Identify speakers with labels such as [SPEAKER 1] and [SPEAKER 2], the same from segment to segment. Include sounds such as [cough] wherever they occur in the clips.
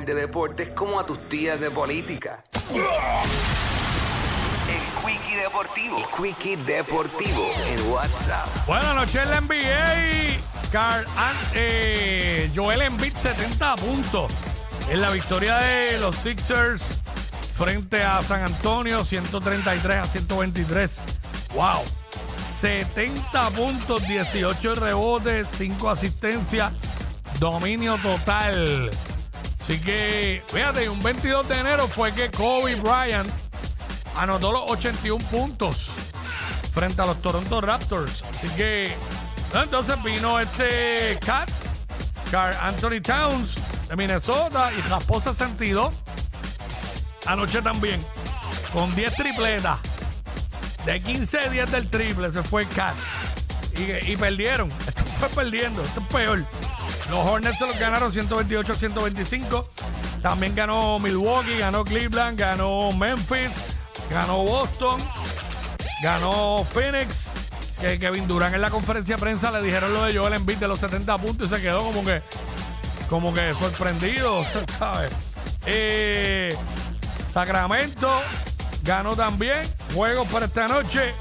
[SPEAKER 1] hablar de deportes como a tus tías de política. El Quickie Deportivo. El Quickie Deportivo en WhatsApp.
[SPEAKER 2] Buenas noches en la NBA. Carl Ant- eh, Joel Embiid 70 puntos en la victoria de los Sixers frente a San Antonio 133 a 123. Wow. 70 puntos, 18 rebotes, 5 asistencias, dominio total. Así que, fíjate, un 22 de enero fue que Kobe Bryant anotó los 81 puntos frente a los Toronto Raptors. Así que entonces vino este Cat, Carl Anthony Towns de Minnesota y raspó 62. Anoche también, con 10 tripletas. De 15 10 del triple se fue Cat. Y, perdieron. [laughs] Esto fue perdiendo. Esto es peor. Los Hornets se los ganaron 128 125. También ganó Milwaukee, ganó Cleveland, ganó Memphis, ganó Boston. Ganó Phoenix. Que Kevin Durant en la conferencia de prensa le dijeron lo de Joel Embiid de los 70 puntos y se quedó como que como que sorprendido, [laughs] ¿sabes? Eh, Sacramento ganó también. Juegos para esta noche.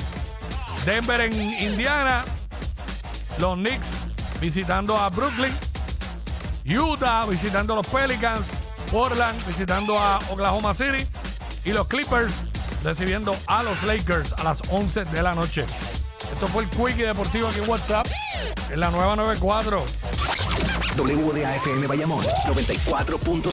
[SPEAKER 2] Denver en Indiana. Los Knicks visitando a Brooklyn. Utah visitando a los Pelicans. Portland visitando a Oklahoma City. Y los Clippers recibiendo a los Lakers a las 11 de la noche. Esto fue el Quickie Deportivo aquí en WhatsApp. En la nueva 94.
[SPEAKER 1] WDAFM Bayamón 94.5.